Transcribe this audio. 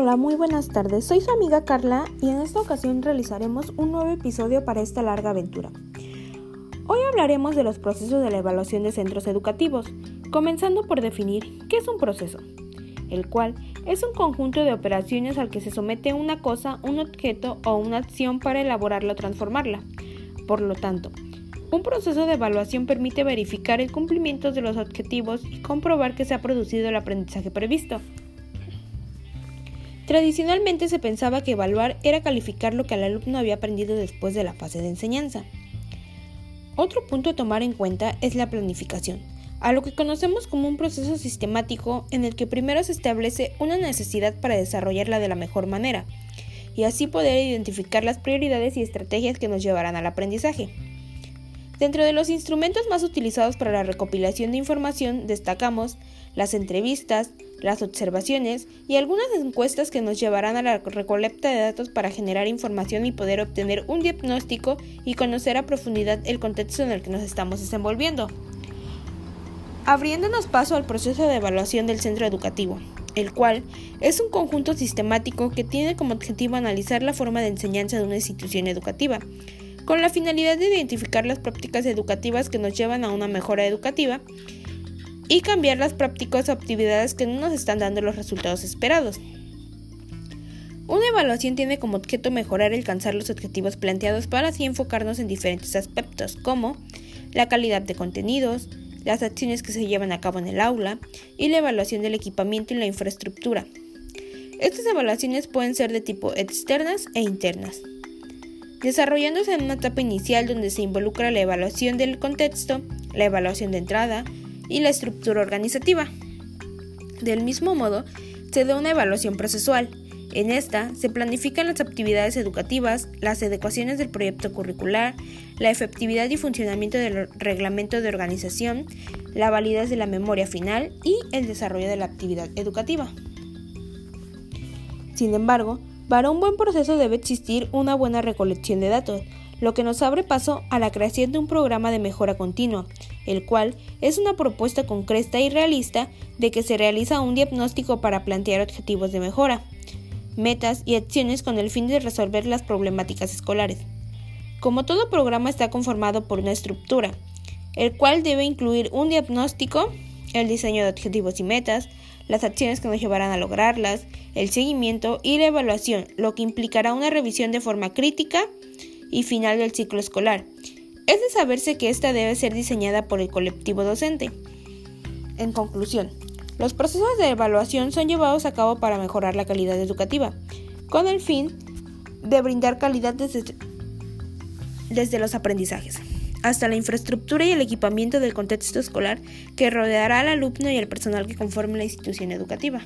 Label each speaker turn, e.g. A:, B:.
A: Hola, muy buenas tardes. Soy su amiga Carla y en esta ocasión realizaremos un nuevo episodio para esta larga aventura. Hoy hablaremos de los procesos de la evaluación de centros educativos, comenzando por definir qué es un proceso, el cual es un conjunto de operaciones al que se somete una cosa, un objeto o una acción para elaborarla o transformarla. Por lo tanto, un proceso de evaluación permite verificar el cumplimiento de los objetivos y comprobar que se ha producido el aprendizaje previsto. Tradicionalmente se pensaba que evaluar era calificar lo que el alumno había aprendido después de la fase de enseñanza. Otro punto a tomar en cuenta es la planificación, a lo que conocemos como un proceso sistemático en el que primero se establece una necesidad para desarrollarla de la mejor manera, y así poder identificar las prioridades y estrategias que nos llevarán al aprendizaje. Dentro de los instrumentos más utilizados para la recopilación de información destacamos las entrevistas, las observaciones y algunas encuestas que nos llevarán a la recolecta de datos para generar información y poder obtener un diagnóstico y conocer a profundidad el contexto en el que nos estamos desenvolviendo. Abriéndonos paso al proceso de evaluación del centro educativo, el cual es un conjunto sistemático que tiene como objetivo analizar la forma de enseñanza de una institución educativa, con la finalidad de identificar las prácticas educativas que nos llevan a una mejora educativa y cambiar las prácticas o actividades que no nos están dando los resultados esperados. Una evaluación tiene como objeto mejorar y alcanzar los objetivos planteados para así enfocarnos en diferentes aspectos como la calidad de contenidos, las acciones que se llevan a cabo en el aula y la evaluación del equipamiento y la infraestructura. Estas evaluaciones pueden ser de tipo externas e internas desarrollándose en una etapa inicial donde se involucra la evaluación del contexto, la evaluación de entrada y la estructura organizativa. Del mismo modo, se da una evaluación procesual. En esta se planifican las actividades educativas, las adecuaciones del proyecto curricular, la efectividad y funcionamiento del reglamento de organización, la validez de la memoria final y el desarrollo de la actividad educativa. Sin embargo, para un buen proceso debe existir una buena recolección de datos, lo que nos abre paso a la creación de un programa de mejora continua, el cual es una propuesta concreta y realista de que se realiza un diagnóstico para plantear objetivos de mejora, metas y acciones con el fin de resolver las problemáticas escolares. Como todo programa está conformado por una estructura, el cual debe incluir un diagnóstico, el diseño de objetivos y metas, las acciones que nos llevarán a lograrlas, el seguimiento y la evaluación, lo que implicará una revisión de forma crítica y final del ciclo escolar. Es de saberse que esta debe ser diseñada por el colectivo docente. En conclusión, los procesos de evaluación son llevados a cabo para mejorar la calidad educativa, con el fin de brindar calidad desde, desde los aprendizajes hasta la infraestructura y el equipamiento del contexto escolar que rodeará al alumno y al personal que conforme la institución educativa.